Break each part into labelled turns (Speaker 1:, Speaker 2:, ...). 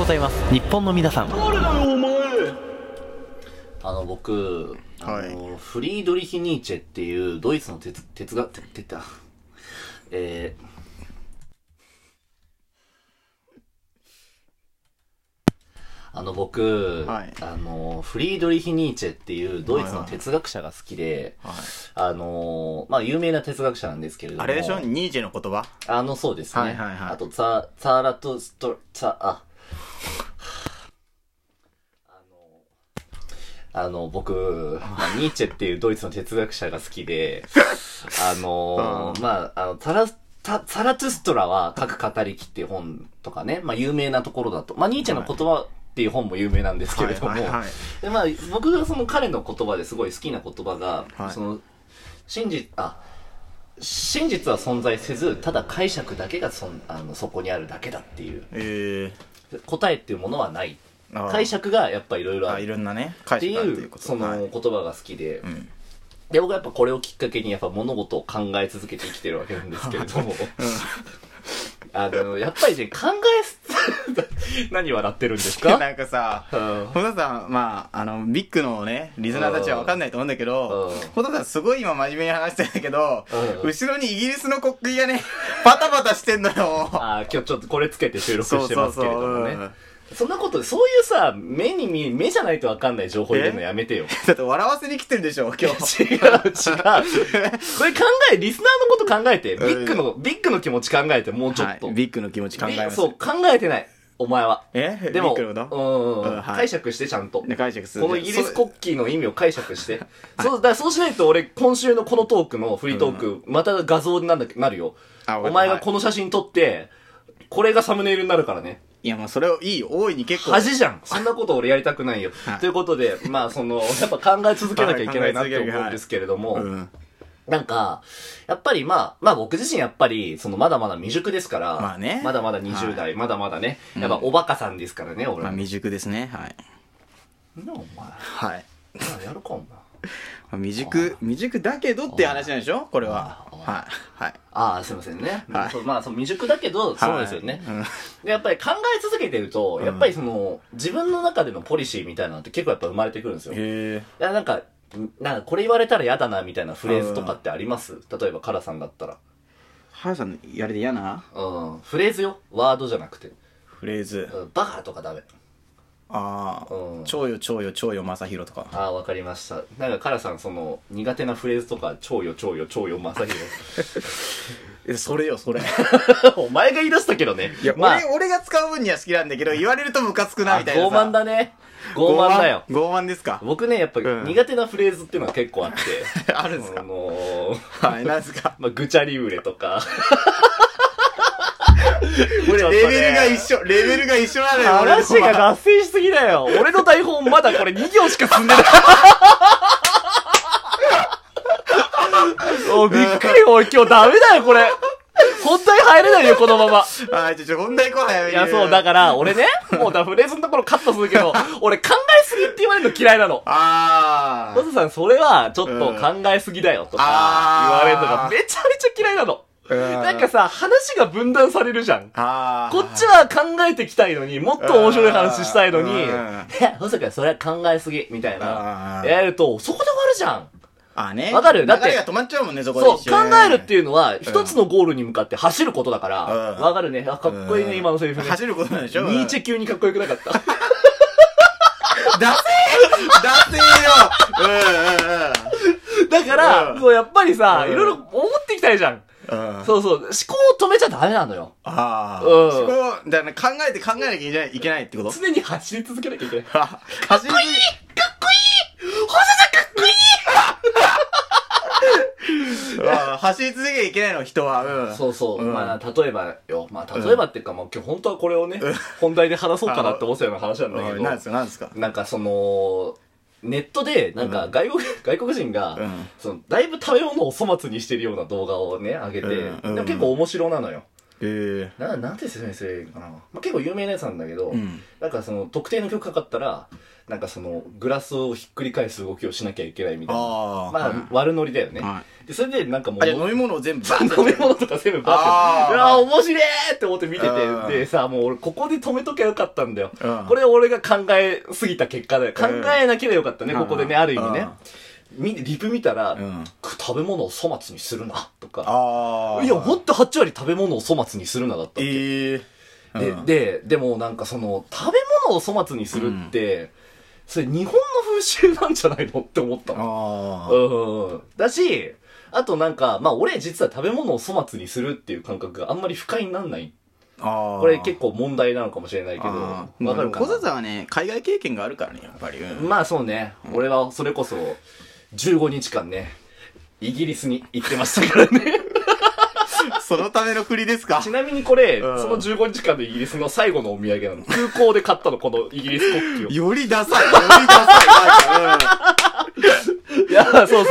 Speaker 1: ございます。日本の皆さん。
Speaker 2: あの僕、あ
Speaker 3: はい。
Speaker 2: のフリードリヒ・ニーチェっていうドイツの哲哲学、ててた、えーあの僕、
Speaker 3: はい。
Speaker 2: あのフリードリヒ・ニーチェっていうドイツの哲学者が好きで、
Speaker 3: はい。
Speaker 2: あのまあ有名な哲学者なんですけれども。
Speaker 3: あれでしょ？ニーチェの言葉？
Speaker 2: あの、そうですね。
Speaker 3: はいはいはい。
Speaker 2: あと、ツァ、ツァラトスト、ツァ、あ、ああの、僕、まあ、ニーチェっていうドイツの哲学者が好きで、あの、
Speaker 3: うん。
Speaker 2: まあ、あの、タラ、タサラトゥストラは各語りきっていう本とかね、まあ有名なところだと、まあニーチェの言葉っていう本も有名なんですけれども、で、まあ僕がその彼の言葉ですごい好きな言葉が、
Speaker 3: はい。
Speaker 2: その、真実、あ、真実は存在せず、ただ解釈だけがそんあのそこにあるだけだっていう。
Speaker 3: え
Speaker 2: 答えっていうものはない。解釈がやっぱいろいろある。
Speaker 3: ろんなね
Speaker 2: って
Speaker 3: 解釈があると
Speaker 2: い、
Speaker 3: いう
Speaker 2: その
Speaker 3: はい。
Speaker 2: 言葉が好きで、
Speaker 3: ん。
Speaker 2: で、僕はやっぱこれをきっかけにやっぱ物事を考え続けて生きてるわけなんですけれども、あの、やっぱりね、考えす、何笑ってるんですか？
Speaker 3: なんかさ
Speaker 2: うん。
Speaker 3: ホタさん、まあ、あの、ビッグのね、リスナーたちはわかんないと思うんだけど
Speaker 2: うん、
Speaker 3: ホタさんすごい今真面目に話してんだけど
Speaker 2: うん、
Speaker 3: 後ろにイギリスの国旗がね、パタパタしてんのよ。
Speaker 2: あー今日ちょっとこれつけて収録
Speaker 3: そう
Speaker 2: してますけ
Speaker 3: そうそう。
Speaker 2: れどもね。
Speaker 3: うん。
Speaker 2: そんなこと、そういうさ、目に見え、目じゃないとわかんない情報入れるのやめてよ。
Speaker 3: だって笑わせに来てるでしょ、今日。
Speaker 2: 違う、違う。これ考え、リスナーのこと考えて、ビッグの、ビッグの気持ち考えて、もうちょっと。
Speaker 3: はいビッグの気持ち考えます。
Speaker 2: そう、考えてない。お前は。
Speaker 3: え？
Speaker 2: でも、うんうん
Speaker 3: うんはい
Speaker 2: 解釈してちゃんと。
Speaker 3: ね解釈する
Speaker 2: このイギリス国旗の意味を解釈して。そう、だそうしないと俺、今週のこのトークのフリートーク、また画像になんだなるよ。
Speaker 3: あ
Speaker 2: お前がこの写真撮って、これがサムネイルになるからね。
Speaker 3: いや、もうそれをいいよ。大いに結構。
Speaker 2: 恥じゃん。そんなこと俺やりたくないよ
Speaker 3: はい。
Speaker 2: ということで、まあその、やっぱ考え続けなきゃいけないなって思うんですけれども、
Speaker 3: うん。
Speaker 2: なんか、やっぱりまあ、まあ僕自身やっぱり、そのまだまだ未熟ですから、
Speaker 3: まあね
Speaker 2: まだまだ20代、まだまだね、やっぱおバカさんですからね、俺。
Speaker 3: まあ、未熟ですね。はい。
Speaker 2: なお前、
Speaker 3: はい。
Speaker 2: やるかお前。
Speaker 3: ま あ未熟、未熟だけどって話なんでしょ？これは。
Speaker 2: あ
Speaker 3: はい。はい。
Speaker 2: ああ、すいませんね。
Speaker 3: はい
Speaker 2: そうまあ、そう未熟だけど、そうですよね。
Speaker 3: はいう
Speaker 2: やっぱり考え続けてると、やっぱりその、自分の中でのポリシーみたいなのって結構やっぱ生まれてくるんですよ。い
Speaker 3: へ
Speaker 2: や、なんか、なんかこれ言われたら嫌だなみたいなフレーズとかってあります？例えばカラさんだったら。
Speaker 3: はやさん、やれで嫌な？
Speaker 2: うん。フレーズよ。ワードじゃなくて。
Speaker 3: フレーズ。
Speaker 2: うんバカとかダメ。
Speaker 3: ああ
Speaker 2: うん。
Speaker 3: 超よ、超よ、超よ、まさひろとか。
Speaker 2: ああ、わかりました。なんか、カラさん、その、苦手なフレーズとか、超よ、超よ、超よ、まさひ
Speaker 3: え、それよ、それ。
Speaker 2: ろ。お前が言い出したけどね。
Speaker 3: いや、
Speaker 2: まあ、
Speaker 3: 俺、俺が使う分には好きなんだけど、言われるとムカつくな、みたいな
Speaker 2: 傲慢だね。傲慢だよ。
Speaker 3: 傲慢ですか？
Speaker 2: 僕ね、やっぱ、
Speaker 3: うん
Speaker 2: 苦手なフレーズっていうのは結構あって。
Speaker 3: あるんですか？
Speaker 2: あのー、
Speaker 3: はい、なんですか？
Speaker 2: まあ、ぐちゃり売れとか。
Speaker 3: レベルが一緒、レベルが一緒なのよ、
Speaker 2: 話が脱線しすぎだよ。俺の台本まだこれ2行しか進んでない。おびっくり、俺今日ダメだよ、これ。本題入れないよ、このまま。
Speaker 3: はい、ちょ、ちょ、本題来ないよ。
Speaker 2: いや、そう、だから、俺ね、もうだ、フレーズのところカットするけど、俺考えすぎって言われるの嫌いなの。
Speaker 3: あ
Speaker 2: トズさん、それは、ちょっと考えすぎだよ、とか、言われるのがめちゃめちゃ嫌いなの。
Speaker 3: ー。
Speaker 2: なんかさ、話が分断されるじゃん。こっちは考えてきたいのに、もっと面白い話したいのに、い
Speaker 3: うん
Speaker 2: や、細川それは考えすぎ、みたい
Speaker 3: あ
Speaker 2: な。
Speaker 3: ー
Speaker 2: やると、そこで終わるじゃん。
Speaker 3: あね。
Speaker 2: わかる？だって
Speaker 3: 止まっちゃうもんね、そこで
Speaker 2: そう、
Speaker 3: 一
Speaker 2: 考
Speaker 3: 瞬。
Speaker 2: えるっていうのは、一つのゴールに向かって走ることだから、
Speaker 3: うん
Speaker 2: わかるね。あ、かっこいいね、今のセリフね。
Speaker 3: 走ることなんでしょ？
Speaker 2: ニーチェ級にかっこよくなかった。
Speaker 3: ダセーダセーようんうん
Speaker 2: だから、
Speaker 3: うん
Speaker 2: そう、やっぱりさ、
Speaker 3: うん
Speaker 2: いろいろ思ってきたいじゃん。そうそう、思考を止めちゃダメなのよ。
Speaker 3: ああ。
Speaker 2: うん
Speaker 3: そこ、だから考えて考えなきゃいけないいけないってこと
Speaker 2: 常に走り続けなきゃいけない。
Speaker 3: あ走り
Speaker 2: かっこいい細田かっこいい
Speaker 3: 走り 続けなきゃいけないの、人は。うん。
Speaker 2: そうそう。
Speaker 3: うん
Speaker 2: まあ、例えばよ。まあ、例えばっていうか、もう今日本当はこれをね、本題で話そうかなって思ってたような話なんだけど、
Speaker 3: うんなんですか、なんですか。
Speaker 2: なんかその、ネットで、なんか外国、外国人が、
Speaker 3: うん。
Speaker 2: その、だいぶ食べ物を粗末にしてるような動画をね、上げて、でも結構面白なのよ。
Speaker 3: え
Speaker 2: な、なんて説明すればいいのかな。まあ、結構有名なやつなんだけど、
Speaker 3: うん。
Speaker 2: なんかその、特定の曲かかったら、なんかその、グラスをひっくり返す動きをしなきゃいけないみたいな。
Speaker 3: あー
Speaker 2: まあ、
Speaker 3: はい
Speaker 2: 悪ノリだよね。
Speaker 3: は
Speaker 2: で、それでなんかもう、
Speaker 3: 飲み物を全部バーン
Speaker 2: 飲み物とか全部バ
Speaker 3: あー
Speaker 2: ッて。うわ、面白いって思って見て
Speaker 3: うん。
Speaker 2: て、でさ、もう俺ここで止めときゃよかったんだよ。
Speaker 3: うん。
Speaker 2: これ俺が考えすぎた結果だよ。考
Speaker 3: うん。
Speaker 2: えなければよかったね、
Speaker 3: うん
Speaker 2: ここでね、ある意味ね。リプ見たら、
Speaker 3: うん。
Speaker 2: 食べ物を粗末にするな、とか。
Speaker 3: ああ。
Speaker 2: いや、ほんと8割食べ物を粗末にするなだったわけ。
Speaker 3: ええ
Speaker 2: で、で、でもなんかその、食べ物を粗末にするって、それ日本の風習なんじゃないのって思ったの。
Speaker 3: ああ。
Speaker 2: うん。だし、あとなんか、まあ俺実は食べ物を粗末にするっていう感覚があんまり不快になんない。
Speaker 3: ああ。
Speaker 2: これ結構問題なのかもしれないけど、わかるか
Speaker 3: 小笹
Speaker 2: な
Speaker 3: さんはね、海外経験があるからね、やっぱり。うん
Speaker 2: まあそうね、俺はそれこそ15日間ね、イギリスに行ってましたからね。
Speaker 3: そのための振りですか？
Speaker 2: ちなみにこれ、
Speaker 3: うん
Speaker 2: その15日間でイギリスの最後のお土産なの。空港で買ったの、このイギリス国旗を。
Speaker 3: よりダサい。よりダサい。
Speaker 2: いや、そうそう。
Speaker 3: う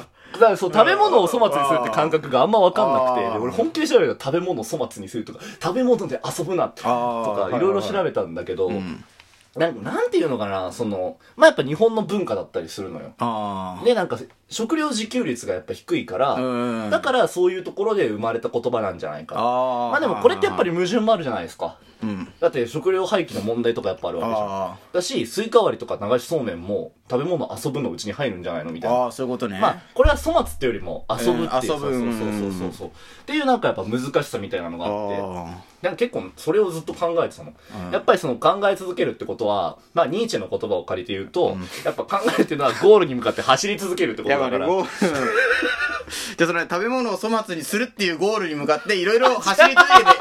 Speaker 3: ん
Speaker 2: だからそう、食べ物を粗末にするって感覚があんまわかんなくて、
Speaker 3: あー
Speaker 2: で俺本気で調べたら食べ物を粗末にするとか、食べ物で遊ぶなと
Speaker 3: あー
Speaker 2: か、いろいろ調べたんだけど、
Speaker 3: うん
Speaker 2: なんなんていうのかな、その、まあ、やっぱ日本の文化だったりするのよ。
Speaker 3: ああ。
Speaker 2: で、なんか、食料自給率がやっぱ低いから、
Speaker 3: うん
Speaker 2: だからそういうところで生まれた言葉なんじゃないか。
Speaker 3: ああ。
Speaker 2: まあでもこれってやっぱり、矛盾もあるじゃないですか。
Speaker 3: うん。
Speaker 2: だって食料廃棄の問題とかやっぱあるわけじゃん。
Speaker 3: あ
Speaker 2: だし、スイカ割りとか流しそうめんも食べ物遊ぶのうちに入るんじゃないのみたいな。
Speaker 3: ああ、そういうことね。
Speaker 2: まあ、これは粗末っていうよりも遊ぶっていう、
Speaker 3: うん遊ぶ
Speaker 2: そうそうそうそうそうっていうなんかやっぱ難しさみたいなのがあって
Speaker 3: あ
Speaker 2: なんか結構それをずっと考えてたの、
Speaker 3: うん
Speaker 2: やっぱりその考え続けるってことはまあニーチェの言葉を借りて言うと、
Speaker 3: うん
Speaker 2: やっぱ考えてるのはゴールに向かって走り続けるって
Speaker 3: あ。
Speaker 2: ことだから。
Speaker 3: じゃあその食べ物を粗末にするっていうゴールに向かっていろいろ走り続けて考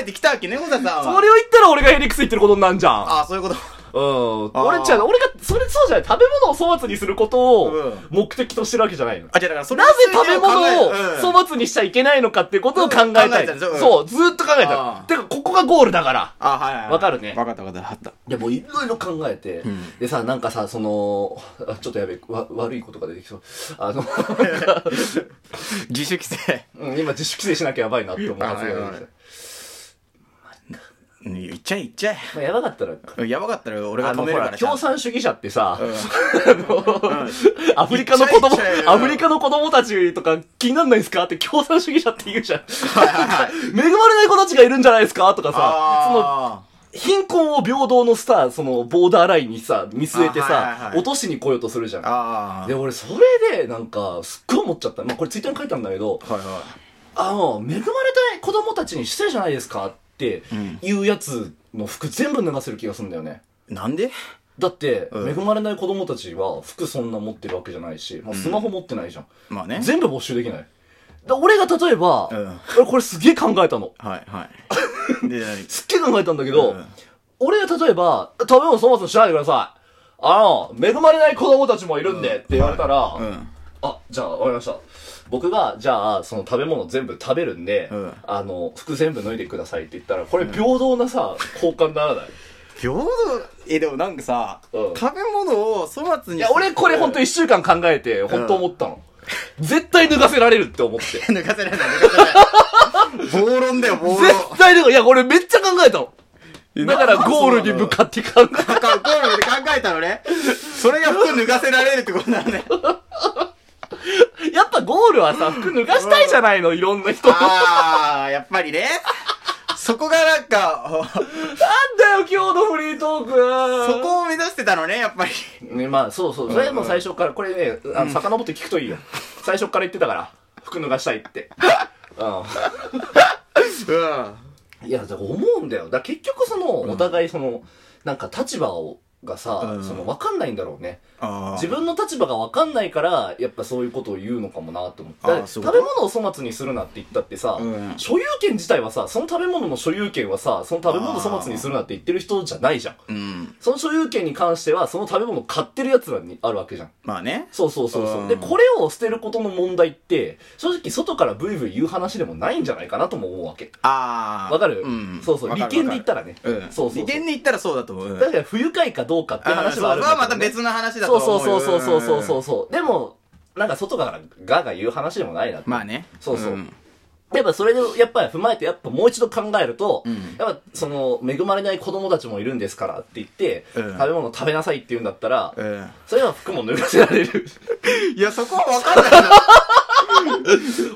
Speaker 3: えてきたわけね、小田さんは。
Speaker 2: それを言ったら俺がヘリクス言ってることになんじゃん
Speaker 3: ああ、そういうこと。
Speaker 2: うん。俺じゃあ、俺が、それそうじゃない。食べ物を粗末にすることを
Speaker 3: うん
Speaker 2: 目的としてるわけじゃないの。
Speaker 3: あ、じゃあだからそれ
Speaker 2: なぜ食べ物を
Speaker 3: うん
Speaker 2: 粗末にしちゃいけないのかっていうことを考えたい。
Speaker 3: うん考えたんですようん
Speaker 2: そう、ずーっと考えたてか、ここがゴールだから。
Speaker 3: あ、はいはいはい。
Speaker 2: わかるね
Speaker 3: わかったわかった。わかった。
Speaker 2: でもいろいろ考えて、
Speaker 3: ん
Speaker 2: でさ、なんかさ、その、あちょっとやべえ、わ悪いことが出てきそう。あの、なんか
Speaker 3: 自主規制。
Speaker 2: うん今自主規制しなきゃやばいなって思うはずが出てきた
Speaker 3: はいっちゃえ言っちゃ
Speaker 2: まあ、やばかったら、
Speaker 3: え。やばかったら俺が止めるから。
Speaker 2: 共産主義者ってさ、アフリカの子供アフリカの子供たちとか気になんないですか？って共産主義者って言うじゃん。恵まれない子たちがいるんじゃないですか？とかさ、その、
Speaker 3: あ
Speaker 2: 貧困を平等のさ、その、ボーダーラインにさ、見据えてさ
Speaker 3: は、い
Speaker 2: 落としに来ようとするじゃ
Speaker 3: ー。
Speaker 2: ん。で、俺、それで、なんか、すっごい思っちゃった。まあ、これツイッターに書いたんだけど、あの、恵まれたい子供たちに失礼じゃないですか？って
Speaker 3: うん
Speaker 2: いうやつの服全部脱がせる気がするんだよね。
Speaker 3: い。なんで？
Speaker 2: だって、
Speaker 3: うん
Speaker 2: 恵まれない子供たちは服そんな持ってるわけじゃないし、まあ、スマホ持ってないじゃん。
Speaker 3: まあね。
Speaker 2: 全部没収できない。だ俺が例えば、
Speaker 3: うん
Speaker 2: 俺これすげえ考えたの。
Speaker 3: はいはい。で、何？
Speaker 2: すっげえ考えたんだけど、
Speaker 3: うん
Speaker 2: 俺が例えば、食べ物そもそもしないでください。あの、恵まれない子供たちもいるんでって言われたら、
Speaker 3: うん。
Speaker 2: あ、じゃあ、わかりました。僕が、じゃあ、その食べ物全部食べるんで、
Speaker 3: うん
Speaker 2: あの、服全部脱いでくださいって言ったら、これ平等なさ、交換にならない？
Speaker 3: 平等、え、でもなんかさ、
Speaker 2: うん
Speaker 3: 食べ物を粗末に
Speaker 2: いや、俺これ本当一週間考えて、本当思ったの。絶対脱がせられるって思って。
Speaker 3: 抜かせられない、抜かせられない。暴論だよ、暴論。
Speaker 2: 絶対脱が、いや、俺めっちゃ考えたの。だからゴールに向かって考え
Speaker 3: かかゴールで考えたのね。それが服脱がせられるってことなのね。
Speaker 2: やゴールはさ、服脱がしたいじゃないの、いろんな人。なん
Speaker 3: あー、やっぱりね。そこがなんか、
Speaker 2: だよ、今日のフリートーク
Speaker 3: そこを目指してたのね、やっぱり。
Speaker 2: ね、まあ、そうそう。それも最初から、これね、あの、遡って聞くといいよ。最初から言ってたから。服脱がしたいって。う
Speaker 3: うん。
Speaker 2: ん。いや、思うんだよ。だから結局その、お互いその、なんか立場を、がさ、
Speaker 3: うん
Speaker 2: その、わかんないんだろうね。
Speaker 3: あ
Speaker 2: 自分の立場がわかんないから、やっぱそういうことを言うのかもなって思って。食べ物を粗末にするなって言ったってさ、
Speaker 3: うん
Speaker 2: 所有権自体はさ、その食べ物の所有権はさ、その食べ物を粗末にするなって言ってる人じゃないじゃん。
Speaker 3: うん。
Speaker 2: その所有権に関しては、その食べ物を買ってる奴らにあるわけじゃん。
Speaker 3: まあね。
Speaker 2: そうそうそうそう。
Speaker 3: うん
Speaker 2: で、これを捨てることの問題って、正直外からブイブイ言う話でもないんじゃないかなとも思うわけ。
Speaker 3: あー。
Speaker 2: わかる？
Speaker 3: うん。
Speaker 2: そうそう。利権で言ったらね。
Speaker 3: うん。
Speaker 2: そうそうそう
Speaker 3: 利権で言ったらそうだと思う。うん
Speaker 2: だから不愉快かどうかって話はあるんだけど、ね。
Speaker 3: それはまた別の話だと
Speaker 2: そう
Speaker 3: 思うよ。
Speaker 2: そうそうそうそうそうそう。でも、なんか外からガーガー言う話でもないなって。
Speaker 3: まあね。
Speaker 2: そうそうんやっぱそれで、やっぱり踏まえて、やっぱもう一度考えると、
Speaker 3: うん
Speaker 2: やっぱその、恵まれない子供たちもいるんですからって言って、
Speaker 3: うん
Speaker 2: 食べ物食べなさいって言うんだったら、
Speaker 3: うん。
Speaker 2: それは服も脱がせられる。
Speaker 3: いや、そこは分かんないの。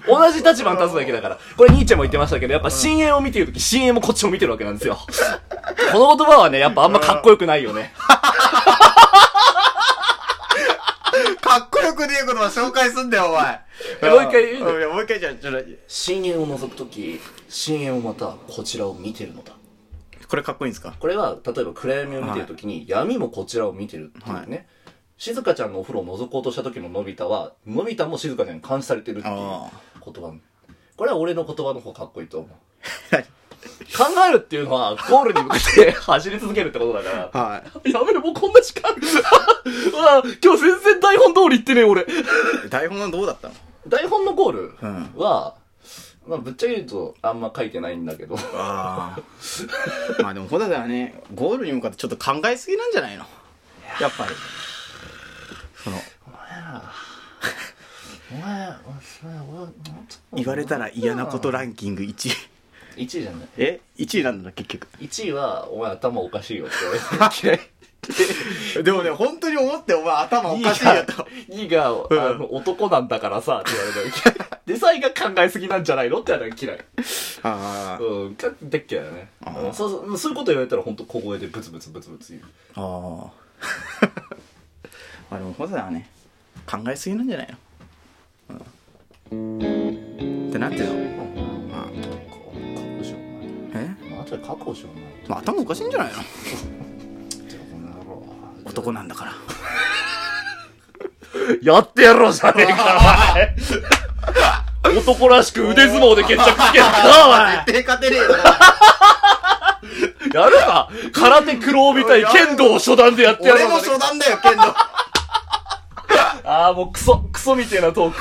Speaker 2: 同じ立場に立つだけだから。これニーチェも言ってましたけど、やっぱ深淵を見てるとき、深淵もこっちを見てるわけなんですよ。この言葉はね、やっぱあんまかっこよくないよね。
Speaker 3: かっこよくねえ言葉紹介すんだよ、お前。
Speaker 2: えもう一回言う
Speaker 3: うんいやもう一回じゃあ、ちょっと、
Speaker 2: 深淵を覗くとき、深淵をまたこちらを見てるのだ。
Speaker 3: これかっこいいんですか？
Speaker 2: これは、例えば暗闇を見てるときに、闇もこちらを見てるっていうね。静香ちゃんのお風呂を覗こうとした時ののび太は、のび太も静香ちゃんに監視されてるっていう
Speaker 3: あ
Speaker 2: 言葉。これは俺の言葉の方がかっこいいと思う。
Speaker 3: 何
Speaker 2: 考えるっていうのは、ゴールに向かって走り続けるってことだから。
Speaker 3: はい。
Speaker 2: やめろ、もうこんな時間。うわ今日全然台本通り言ってねえ、俺。
Speaker 3: 台本はどうだったの？
Speaker 2: 台本のゴール
Speaker 3: うん
Speaker 2: は、まあ、ぶっちゃけ言うと、あんま書いてないんだけど。
Speaker 3: ああ。まあでも、ほだからね、ゴールに向かってちょっと考えすぎなんじゃないの？やっぱり。その、
Speaker 2: お前、
Speaker 3: 言われたら嫌なことランキング1位。
Speaker 2: 1位じゃない。
Speaker 3: え ?1 位なんだ、結局。
Speaker 2: 1位は、お前頭おかしいよって言われて嫌い。
Speaker 3: でもね、本当に思って、お前頭おかしいよと。
Speaker 2: 2位が、あの、男なんだからさ、って言われたら嫌い。で、3位が考えすぎなんじゃないのって言われたら嫌い。
Speaker 3: あ
Speaker 2: うん、かでっけだよね。そうそう、そういうこと言われたら本当小声でブツブツブツブツ言う。
Speaker 3: あ。ああ。まあでも、ほだからね、考えすぎなんじゃないの？うん。ってなっていうのえ
Speaker 2: お前。後で覚悟しよう、お前。
Speaker 3: まあ頭おかしいんじゃないの？男なんだから。
Speaker 2: やってやろうじゃねえか、お前。男らしく腕相撲で決着つけるか、お前。
Speaker 3: 絶対勝てねえよ。
Speaker 2: やるか空手黒帯対剣道初段でやってやろう
Speaker 3: 俺も初段だよ、剣道。
Speaker 2: ああ、もうクソ、クソみてえなトーク。